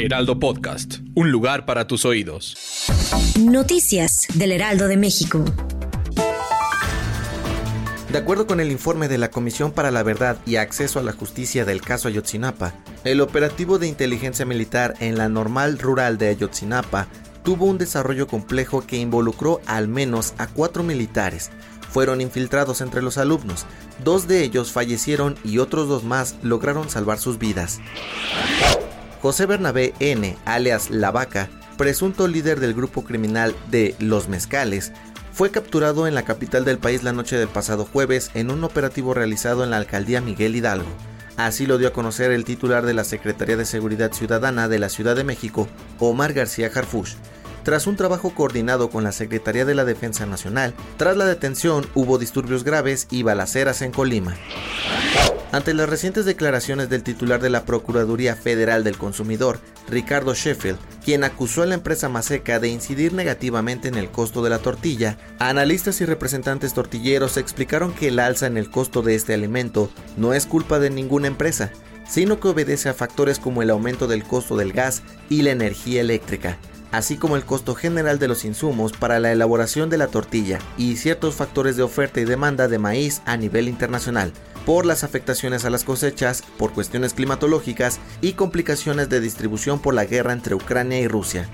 Heraldo Podcast, un lugar para tus oídos. Noticias del Heraldo de México. De acuerdo con el informe de la Comisión para la Verdad y Acceso a la Justicia del caso Ayotzinapa, el operativo de inteligencia militar en la normal rural de Ayotzinapa tuvo un desarrollo complejo que involucró al menos a cuatro militares. Fueron infiltrados entre los alumnos, dos de ellos fallecieron y otros dos más lograron salvar sus vidas. José Bernabé N., alias La Vaca, presunto líder del grupo criminal de Los Mezcales, fue capturado en la capital del país la noche del pasado jueves en un operativo realizado en la alcaldía Miguel Hidalgo. Así lo dio a conocer el titular de la Secretaría de Seguridad Ciudadana de la Ciudad de México, Omar García Harfush. Tras un trabajo coordinado con la Secretaría de la Defensa Nacional, tras la detención hubo disturbios graves y balaceras en Colima. Ante las recientes declaraciones del titular de la Procuraduría Federal del Consumidor, Ricardo Sheffield, quien acusó a la empresa Maseca de incidir negativamente en el costo de la tortilla, analistas y representantes tortilleros explicaron que el alza en el costo de este alimento no es culpa de ninguna empresa, sino que obedece a factores como el aumento del costo del gas y la energía eléctrica, así como el costo general de los insumos para la elaboración de la tortilla y ciertos factores de oferta y demanda de maíz a nivel internacional, por las afectaciones a las cosechas, por cuestiones climatológicas y complicaciones de distribución por la guerra entre Ucrania y Rusia.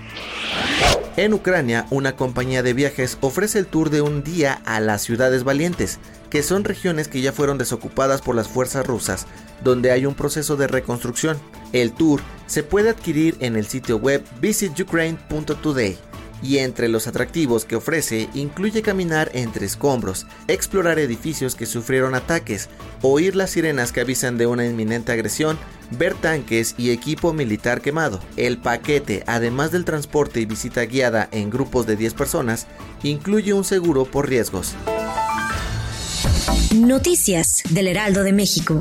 En Ucrania, una compañía de viajes ofrece el tour de un día a las ciudades valientes, que son regiones que ya fueron desocupadas por las fuerzas rusas, donde hay un proceso de reconstrucción. El tour se puede adquirir en el sitio web visitukraine.today y entre los atractivos que ofrece incluye caminar entre escombros, explorar edificios que sufrieron ataques, oír las sirenas que avisan de una inminente agresión, ver tanques y equipo militar quemado. El paquete, además del transporte y visita guiada en grupos de 10 personas, incluye un seguro por riesgos. Noticias del Heraldo de México.